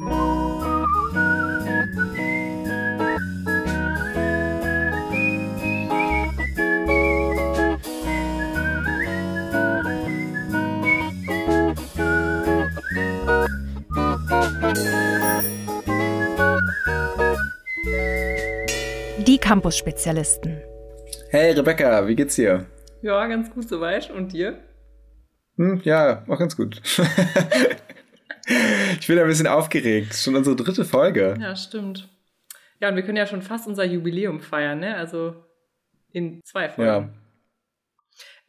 Die Campus-Spezialisten. Hey Rebecca, wie geht's dir? Ja, ganz gut soweit. Und dir? Hm, ja, auch ganz gut. ich bin ein bisschen aufgeregt. Schon unsere dritte Folge. Ja, stimmt. Ja, und wir können ja schon fast unser Jubiläum feiern, ne? Also in zwei Folgen. Ja.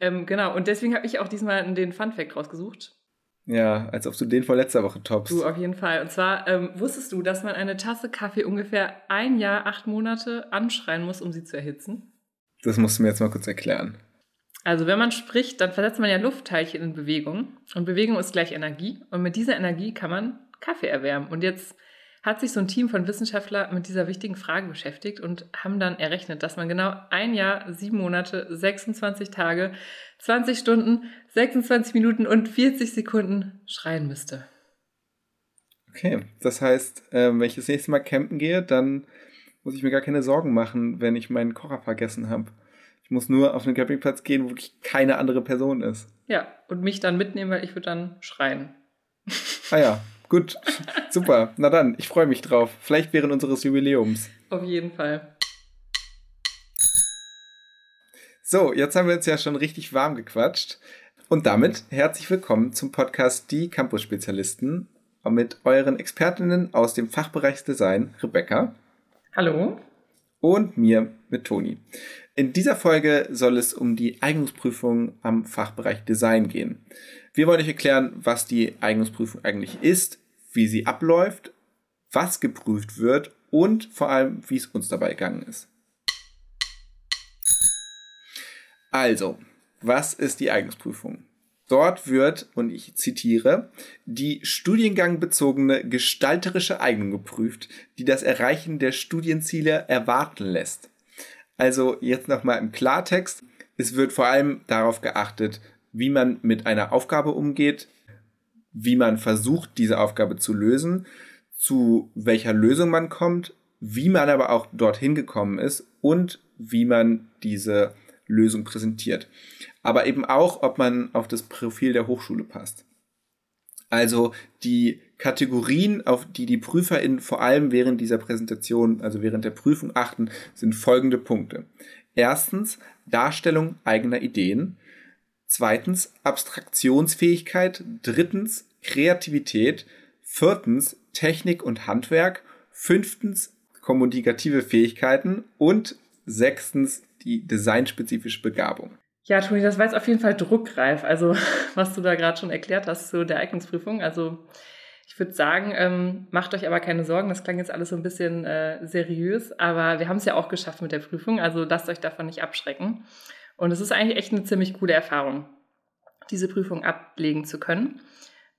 Ähm, genau, und deswegen habe ich auch diesmal den Fun Fact rausgesucht. Ja, als ob du den vor letzter Woche toppst. Du, auf jeden Fall. Und zwar, ähm, wusstest du, dass man eine Tasse Kaffee ungefähr ein Jahr, acht Monate anschreien muss, um sie zu erhitzen? Das musst du mir jetzt mal kurz erklären. Also, wenn man spricht, dann versetzt man ja Luftteilchen in Bewegung. Und Bewegung ist gleich Energie. Und mit dieser Energie kann man Kaffee erwärmen. Und jetzt hat sich so ein Team von Wissenschaftlern mit dieser wichtigen Frage beschäftigt und haben dann errechnet, dass man genau ein Jahr, sieben Monate, 26 Tage, 20 Stunden, 26 Minuten und 40 Sekunden schreien müsste. Okay, das heißt, äh, wenn ich das nächste Mal campen gehe, dann muss ich mir gar keine Sorgen machen, wenn ich meinen Kocher vergessen habe. Ich muss nur auf den Campingplatz gehen, wo wirklich keine andere Person ist. Ja, und mich dann mitnehmen, weil ich würde dann schreien. Ah ja, Gut, super. Na dann, ich freue mich drauf. Vielleicht während unseres Jubiläums. Auf jeden Fall. So, jetzt haben wir uns ja schon richtig warm gequatscht. Und damit herzlich willkommen zum Podcast Die Campus-Spezialisten mit euren Expertinnen aus dem Fachbereich Design, Rebecca. Hallo. Und mir mit Toni. In dieser Folge soll es um die Eignungsprüfung am Fachbereich Design gehen. Wir wollen euch erklären, was die Eignungsprüfung eigentlich ist, wie sie abläuft, was geprüft wird und vor allem, wie es uns dabei gegangen ist. Also, was ist die Eignungsprüfung? Dort wird, und ich zitiere, die studiengangbezogene gestalterische Eignung geprüft, die das Erreichen der Studienziele erwarten lässt. Also jetzt nochmal im Klartext. Es wird vor allem darauf geachtet, wie man mit einer Aufgabe umgeht, wie man versucht, diese Aufgabe zu lösen, zu welcher Lösung man kommt, wie man aber auch dorthin gekommen ist und wie man diese Lösung präsentiert. Aber eben auch, ob man auf das Profil der Hochschule passt. Also die Kategorien, auf die die PrüferInnen vor allem während dieser Präsentation, also während der Prüfung achten, sind folgende Punkte. Erstens Darstellung eigener Ideen. Zweitens Abstraktionsfähigkeit. Drittens Kreativität. Viertens Technik und Handwerk. Fünftens kommunikative Fähigkeiten. Und sechstens die designspezifische Begabung. Ja, Toni, das war jetzt auf jeden Fall druckreif. Also, was du da gerade schon erklärt hast zu der Eignungsprüfung. Also, würde sagen, ähm, macht euch aber keine Sorgen. Das klang jetzt alles so ein bisschen äh, seriös, aber wir haben es ja auch geschafft mit der Prüfung. Also, lasst euch davon nicht abschrecken. Und es ist eigentlich echt eine ziemlich coole Erfahrung, diese Prüfung ablegen zu können.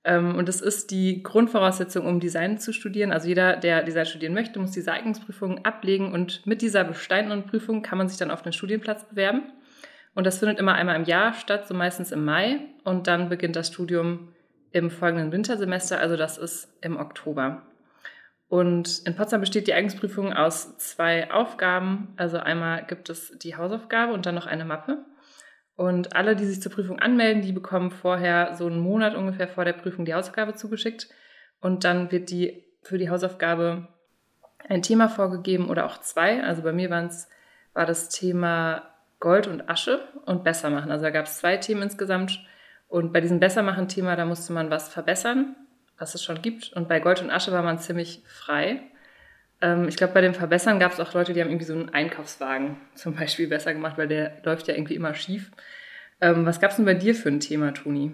Ähm, und es ist die Grundvoraussetzung, um Design zu studieren. Also jeder, der Design studieren möchte, muss diese Eignungsprüfung ablegen und mit dieser bestandenen Prüfung kann man sich dann auf den Studienplatz bewerben. Und das findet immer einmal im Jahr statt, so meistens im Mai. Und dann beginnt das Studium im folgenden Wintersemester, also das ist im Oktober. Und in Potsdam besteht die Eignungsprüfung aus zwei Aufgaben. Also einmal gibt es die Hausaufgabe und dann noch eine Mappe. Und alle, die sich zur Prüfung anmelden, die bekommen vorher so einen Monat ungefähr vor der Prüfung die Hausaufgabe zugeschickt. Und dann wird die für die Hausaufgabe ein Thema vorgegeben oder auch zwei. Also bei mir waren's, war das Thema Gold und Asche und besser machen. Also da gab es zwei Themen insgesamt. Und bei diesem Bessermachen-Thema, da musste man was verbessern was es schon gibt. Und bei Gold und Asche war man ziemlich frei. Ähm, ich glaube, bei dem Verbessern gab es auch Leute, die haben irgendwie so einen Einkaufswagen zum Beispiel besser gemacht, weil der läuft ja irgendwie immer schief. Ähm, was gab es denn bei dir für ein Thema, Toni?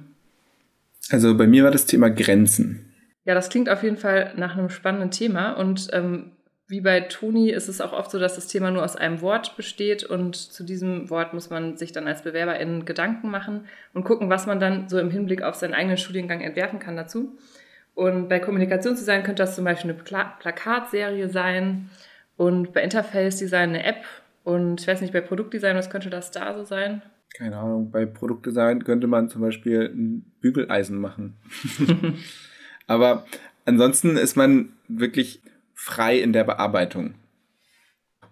Also bei mir war das Thema Grenzen. Ja, das klingt auf jeden Fall nach einem spannenden Thema. Und ähm, wie bei Toni ist es auch oft so, dass das Thema nur aus einem Wort besteht und zu diesem Wort muss man sich dann als Bewerberin Gedanken machen und gucken, was man dann so im Hinblick auf seinen eigenen Studiengang entwerfen kann dazu. Und bei Kommunikationsdesign könnte das zum Beispiel eine Pla Plakatserie sein und bei Interface Design eine App und ich weiß nicht, bei Produktdesign, was könnte das da so sein? Keine Ahnung, bei Produktdesign könnte man zum Beispiel ein Bügeleisen machen. Aber ansonsten ist man wirklich frei in der Bearbeitung.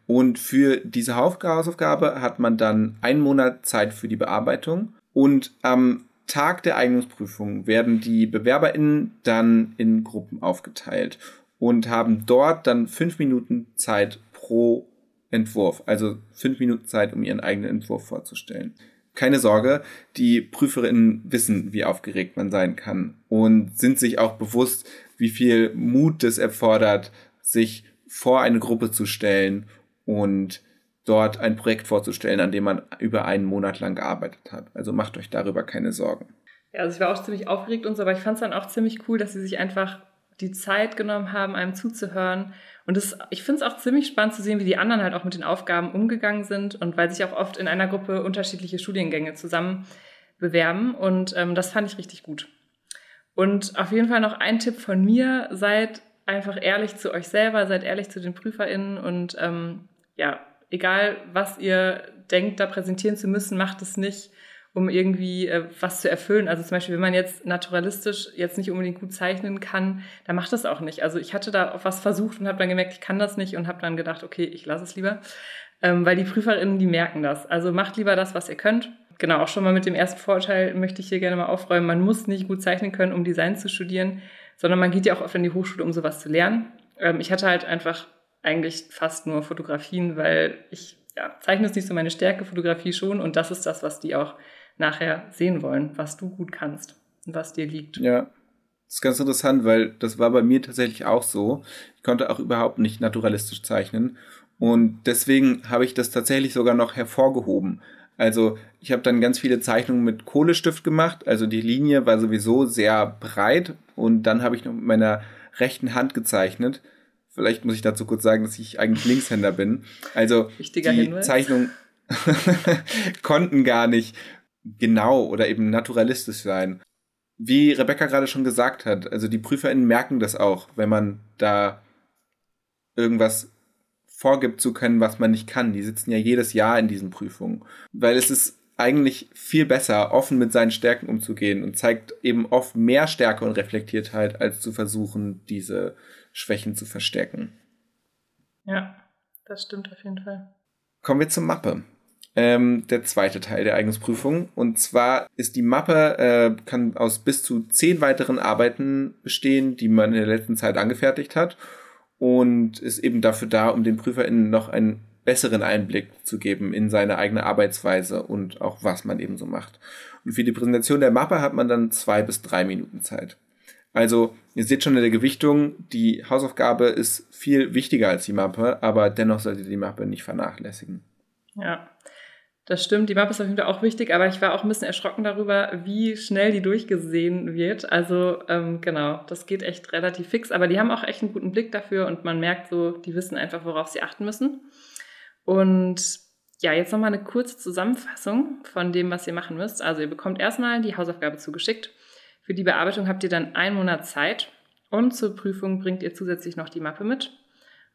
Und für diese Hausaufgabe hat man dann einen Monat Zeit für die Bearbeitung. Und am Tag der Eignungsprüfung werden die BewerberInnen dann in Gruppen aufgeteilt und haben dort dann fünf Minuten Zeit pro Entwurf, also fünf Minuten Zeit, um ihren eigenen Entwurf vorzustellen. Keine Sorge, die Prüferinnen wissen, wie aufgeregt man sein kann und sind sich auch bewusst, wie viel Mut es erfordert, sich vor eine Gruppe zu stellen und dort ein Projekt vorzustellen, an dem man über einen Monat lang gearbeitet hat. Also macht euch darüber keine Sorgen. Ja, also ich war auch ziemlich aufgeregt und so, aber ich fand es dann auch ziemlich cool, dass sie sich einfach die Zeit genommen haben, einem zuzuhören. Und das, ich finde es auch ziemlich spannend zu sehen, wie die anderen halt auch mit den Aufgaben umgegangen sind und weil sich auch oft in einer Gruppe unterschiedliche Studiengänge zusammen bewerben. Und ähm, das fand ich richtig gut. Und auf jeden Fall noch ein Tipp von mir, seid einfach ehrlich zu euch selber, seid ehrlich zu den PrüferInnen und ähm, ja, egal was ihr denkt, da präsentieren zu müssen, macht es nicht, um irgendwie äh, was zu erfüllen. Also zum Beispiel, wenn man jetzt naturalistisch jetzt nicht unbedingt gut zeichnen kann, dann macht das auch nicht. Also ich hatte da auch was versucht und habe dann gemerkt, ich kann das nicht und habe dann gedacht, okay, ich lasse es lieber, ähm, weil die PrüferInnen, die merken das. Also macht lieber das, was ihr könnt. Genau, auch schon mal mit dem ersten Vorteil möchte ich hier gerne mal aufräumen. Man muss nicht gut zeichnen können, um Design zu studieren, sondern man geht ja auch oft in die Hochschule, um sowas zu lernen. Ähm, ich hatte halt einfach eigentlich fast nur Fotografien, weil ich ja, Zeichnen ist nicht so meine Stärke, Fotografie schon und das ist das, was die auch nachher sehen wollen, was du gut kannst und was dir liegt. Ja, das ist ganz interessant, weil das war bei mir tatsächlich auch so. Ich konnte auch überhaupt nicht naturalistisch zeichnen und deswegen habe ich das tatsächlich sogar noch hervorgehoben. Also ich habe dann ganz viele Zeichnungen mit Kohlestift gemacht, also die Linie war sowieso sehr breit und dann habe ich noch mit meiner rechten Hand gezeichnet Vielleicht muss ich dazu kurz sagen, dass ich eigentlich Linkshänder bin. Also Wichtiger die Hinweis. Zeichnungen konnten gar nicht genau oder eben naturalistisch sein. Wie Rebecca gerade schon gesagt hat, also die PrüferInnen merken das auch, wenn man da irgendwas vorgibt zu können, was man nicht kann. Die sitzen ja jedes Jahr in diesen Prüfungen. Weil es ist eigentlich viel besser, offen mit seinen Stärken umzugehen und zeigt eben oft mehr Stärke und Reflektiertheit, als zu versuchen, diese Schwächen zu verstärken. Ja, das stimmt auf jeden Fall. Kommen wir zur Mappe. Ähm, der zweite Teil der Eignungsprüfung. Und zwar ist die Mappe, äh, kann aus bis zu zehn weiteren Arbeiten bestehen, die man in der letzten Zeit angefertigt hat. Und ist eben dafür da, um den PrüferInnen noch einen besseren Einblick zu geben in seine eigene Arbeitsweise und auch was man eben so macht. Und für die Präsentation der Mappe hat man dann zwei bis drei Minuten Zeit. Also, ihr seht schon in der Gewichtung, die Hausaufgabe ist viel wichtiger als die Mappe, aber dennoch solltet ihr die Mappe nicht vernachlässigen. Ja, das stimmt. Die Mappe ist auf jeden Fall auch wichtig, aber ich war auch ein bisschen erschrocken darüber, wie schnell die durchgesehen wird. Also, ähm, genau, das geht echt relativ fix, aber die haben auch echt einen guten Blick dafür und man merkt so, die wissen einfach, worauf sie achten müssen. Und ja, jetzt nochmal eine kurze Zusammenfassung von dem, was ihr machen müsst. Also, ihr bekommt erstmal die Hausaufgabe zugeschickt. Für die Bearbeitung habt ihr dann einen Monat Zeit und zur Prüfung bringt ihr zusätzlich noch die Mappe mit.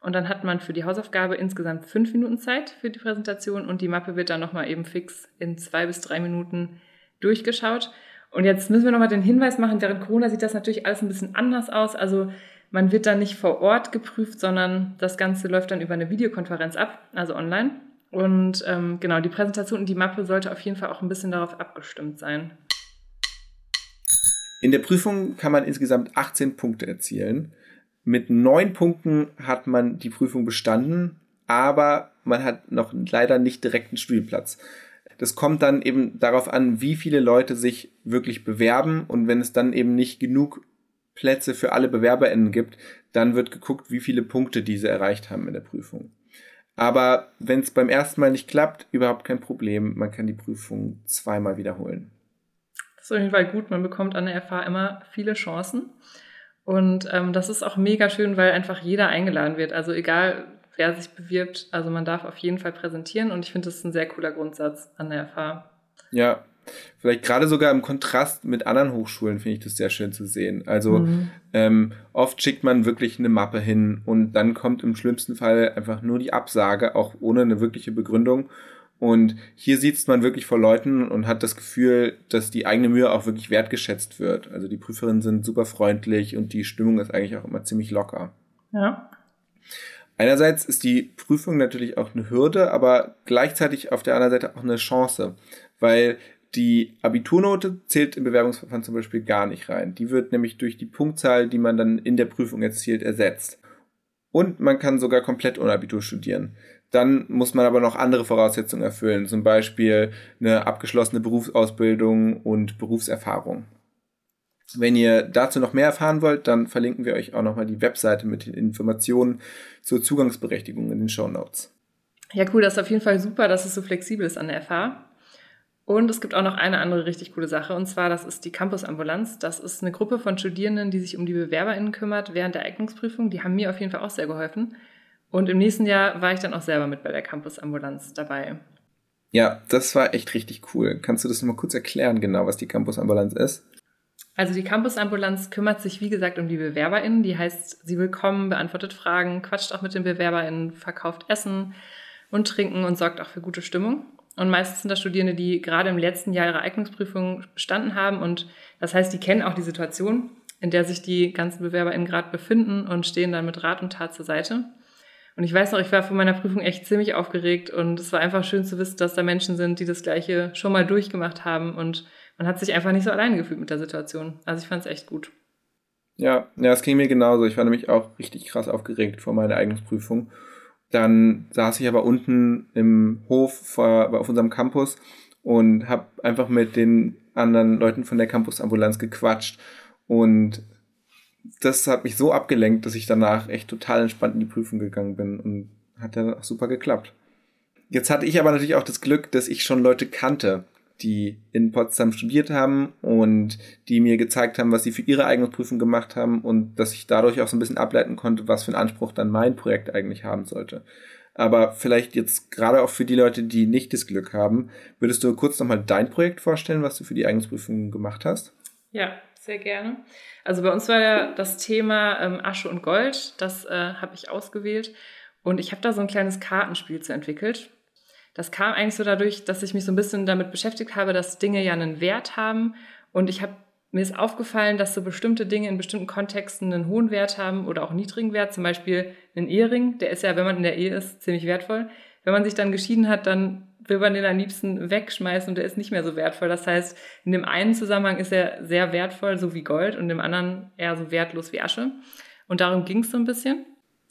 Und dann hat man für die Hausaufgabe insgesamt fünf Minuten Zeit für die Präsentation und die Mappe wird dann nochmal eben fix in zwei bis drei Minuten durchgeschaut. Und jetzt müssen wir nochmal den Hinweis machen, während Corona sieht das natürlich alles ein bisschen anders aus. Also man wird dann nicht vor Ort geprüft, sondern das Ganze läuft dann über eine Videokonferenz ab, also online. Und ähm, genau, die Präsentation und die Mappe sollte auf jeden Fall auch ein bisschen darauf abgestimmt sein. In der Prüfung kann man insgesamt 18 Punkte erzielen. Mit neun Punkten hat man die Prüfung bestanden, aber man hat noch leider nicht direkt einen Studienplatz. Das kommt dann eben darauf an, wie viele Leute sich wirklich bewerben und wenn es dann eben nicht genug Plätze für alle BewerberInnen gibt, dann wird geguckt, wie viele Punkte diese erreicht haben in der Prüfung. Aber wenn es beim ersten Mal nicht klappt, überhaupt kein Problem. Man kann die Prüfung zweimal wiederholen. Das ist auf jeden Fall gut. Man bekommt an der FH immer viele Chancen. Und ähm, das ist auch mega schön, weil einfach jeder eingeladen wird. Also egal, wer sich bewirbt, also man darf auf jeden Fall präsentieren. Und ich finde, das ist ein sehr cooler Grundsatz an der FH. Ja, vielleicht gerade sogar im Kontrast mit anderen Hochschulen finde ich das sehr schön zu sehen. Also mhm. ähm, oft schickt man wirklich eine Mappe hin und dann kommt im schlimmsten Fall einfach nur die Absage, auch ohne eine wirkliche Begründung. Und hier sitzt man wirklich vor Leuten und hat das Gefühl, dass die eigene Mühe auch wirklich wertgeschätzt wird. Also die Prüferinnen sind super freundlich und die Stimmung ist eigentlich auch immer ziemlich locker. Ja. Einerseits ist die Prüfung natürlich auch eine Hürde, aber gleichzeitig auf der anderen Seite auch eine Chance, weil die Abiturnote zählt im Bewerbungsverfahren zum Beispiel gar nicht rein. Die wird nämlich durch die Punktzahl, die man dann in der Prüfung erzielt, ersetzt. Und man kann sogar komplett ohne Abitur studieren. Dann muss man aber noch andere Voraussetzungen erfüllen, zum Beispiel eine abgeschlossene Berufsausbildung und Berufserfahrung. Wenn ihr dazu noch mehr erfahren wollt, dann verlinken wir euch auch nochmal die Webseite mit den Informationen zur Zugangsberechtigung in den Show Notes. Ja, cool, das ist auf jeden Fall super, dass es so flexibel ist an der FH. Und es gibt auch noch eine andere richtig coole Sache, und zwar das ist die Campusambulanz. Das ist eine Gruppe von Studierenden, die sich um die BewerberInnen kümmert während der Eignungsprüfung. Die haben mir auf jeden Fall auch sehr geholfen. Und im nächsten Jahr war ich dann auch selber mit bei der Campusambulanz dabei. Ja, das war echt richtig cool. Kannst du das mal kurz erklären, genau, was die Campusambulanz ist? Also die Campusambulanz kümmert sich, wie gesagt, um die BewerberInnen. Die heißt, sie will kommen, beantwortet Fragen, quatscht auch mit den BewerberInnen, verkauft Essen und Trinken und sorgt auch für gute Stimmung. Und meistens sind das Studierende, die gerade im letzten Jahr ihre Eignungsprüfung bestanden haben. Und das heißt, die kennen auch die Situation, in der sich die ganzen BewerberInnen gerade befinden und stehen dann mit Rat und Tat zur Seite. Und ich weiß noch, ich war vor meiner Prüfung echt ziemlich aufgeregt und es war einfach schön zu wissen, dass da Menschen sind, die das Gleiche schon mal durchgemacht haben und man hat sich einfach nicht so alleine gefühlt mit der Situation. Also ich fand es echt gut. Ja, ja, es ging mir genauso. Ich war nämlich auch richtig krass aufgeregt vor meiner Eignungsprüfung. Dann saß ich aber unten im Hof auf unserem Campus und habe einfach mit den anderen Leuten von der Campusambulanz gequatscht und das hat mich so abgelenkt, dass ich danach echt total entspannt in die Prüfung gegangen bin und hat dann auch super geklappt. Jetzt hatte ich aber natürlich auch das Glück, dass ich schon Leute kannte, die in Potsdam studiert haben und die mir gezeigt haben, was sie für ihre eigene Prüfung gemacht haben und dass ich dadurch auch so ein bisschen ableiten konnte, was für einen Anspruch dann mein Projekt eigentlich haben sollte. Aber vielleicht jetzt gerade auch für die Leute, die nicht das Glück haben, würdest du kurz nochmal dein Projekt vorstellen, was du für die Eignungsprüfung gemacht hast? Ja, sehr gerne. Also bei uns war ja das Thema ähm, Asche und Gold, das äh, habe ich ausgewählt und ich habe da so ein kleines Kartenspiel zu entwickelt. Das kam eigentlich so dadurch, dass ich mich so ein bisschen damit beschäftigt habe, dass Dinge ja einen Wert haben. Und ich habe mir ist aufgefallen, dass so bestimmte Dinge in bestimmten Kontexten einen hohen Wert haben oder auch einen niedrigen Wert. Zum Beispiel ein Ehering, der ist ja, wenn man in der Ehe ist, ziemlich wertvoll. Wenn man sich dann geschieden hat, dann will man den am liebsten wegschmeißen und der ist nicht mehr so wertvoll. Das heißt, in dem einen Zusammenhang ist er sehr wertvoll, so wie Gold, und im anderen eher so wertlos wie Asche. Und darum ging es so ein bisschen.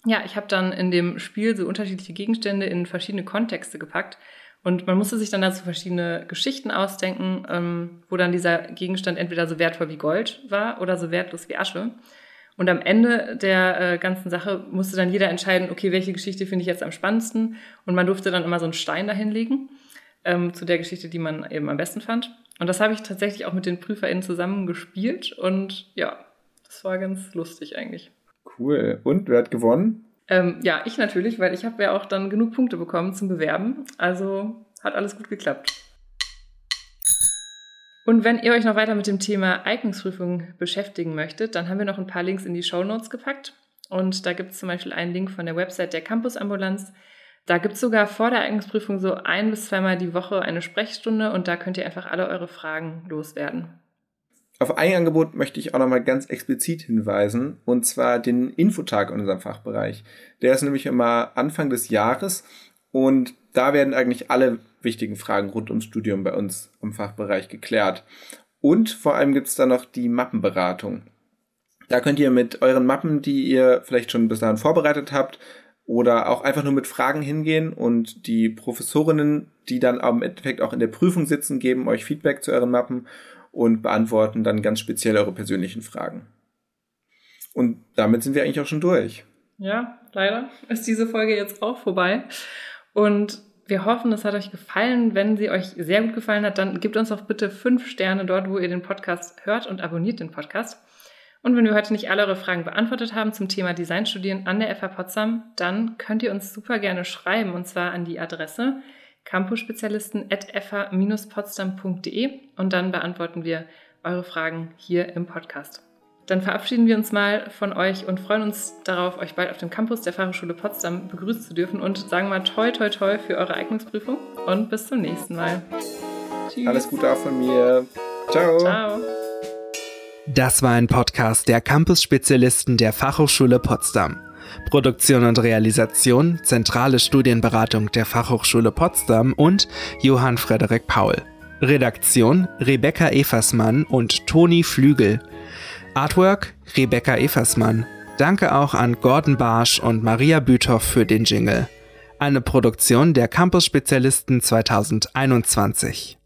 Ja, ich habe dann in dem Spiel so unterschiedliche Gegenstände in verschiedene Kontexte gepackt. Und man musste sich dann dazu verschiedene Geschichten ausdenken, ähm, wo dann dieser Gegenstand entweder so wertvoll wie Gold war oder so wertlos wie Asche. Und am Ende der äh, ganzen Sache musste dann jeder entscheiden, okay, welche Geschichte finde ich jetzt am spannendsten. Und man durfte dann immer so einen Stein dahinlegen ähm, zu der Geschichte, die man eben am besten fand. Und das habe ich tatsächlich auch mit den PrüferInnen zusammen gespielt. Und ja, das war ganz lustig eigentlich. Cool. Und wer hat gewonnen? Ähm, ja, ich natürlich, weil ich habe ja auch dann genug Punkte bekommen zum Bewerben. Also hat alles gut geklappt. Und wenn ihr euch noch weiter mit dem Thema Eignungsprüfung beschäftigen möchtet, dann haben wir noch ein paar Links in die Show Notes gepackt. Und da gibt es zum Beispiel einen Link von der Website der Campusambulanz. Da gibt es sogar vor der Eignungsprüfung so ein bis zweimal die Woche eine Sprechstunde und da könnt ihr einfach alle eure Fragen loswerden. Auf ein Angebot möchte ich auch nochmal ganz explizit hinweisen, und zwar den Infotag in unserem Fachbereich. Der ist nämlich immer Anfang des Jahres und da werden eigentlich alle wichtigen Fragen rund ums Studium bei uns im Fachbereich geklärt. Und vor allem gibt es da noch die Mappenberatung. Da könnt ihr mit euren Mappen, die ihr vielleicht schon bis dahin vorbereitet habt, oder auch einfach nur mit Fragen hingehen und die Professorinnen, die dann im Endeffekt auch in der Prüfung sitzen, geben euch Feedback zu euren Mappen und beantworten dann ganz speziell eure persönlichen Fragen. Und damit sind wir eigentlich auch schon durch. Ja, leider ist diese Folge jetzt auch vorbei. Und wir hoffen, es hat euch gefallen. Wenn sie euch sehr gut gefallen hat, dann gebt uns doch bitte fünf Sterne dort, wo ihr den Podcast hört und abonniert den Podcast. Und wenn wir heute nicht alle eure Fragen beantwortet haben zum Thema Designstudieren an der FH Potsdam, dann könnt ihr uns super gerne schreiben und zwar an die Adresse campusspezialisten.fa-potsdam.de und dann beantworten wir eure Fragen hier im Podcast. dann verabschieden wir uns mal von euch und freuen uns darauf, euch bald auf dem Campus der Fachhochschule Potsdam begrüßen zu dürfen und sagen mal toi toi toi für eure Eignungsprüfung und bis zum nächsten Mal. Tschüss. Alles Gute auch von mir. Ciao. Ciao. Das war ein Podcast der Campus-Spezialisten der Fachhochschule Potsdam. Produktion und Realisation, zentrale Studienberatung der Fachhochschule Potsdam und Johann Frederik Paul. Redaktion Rebecca Eversmann und Toni Flügel. Artwork Rebecca Eversmann. Danke auch an Gordon Barsch und Maria Büthoff für den Jingle. Eine Produktion der Campus Spezialisten 2021.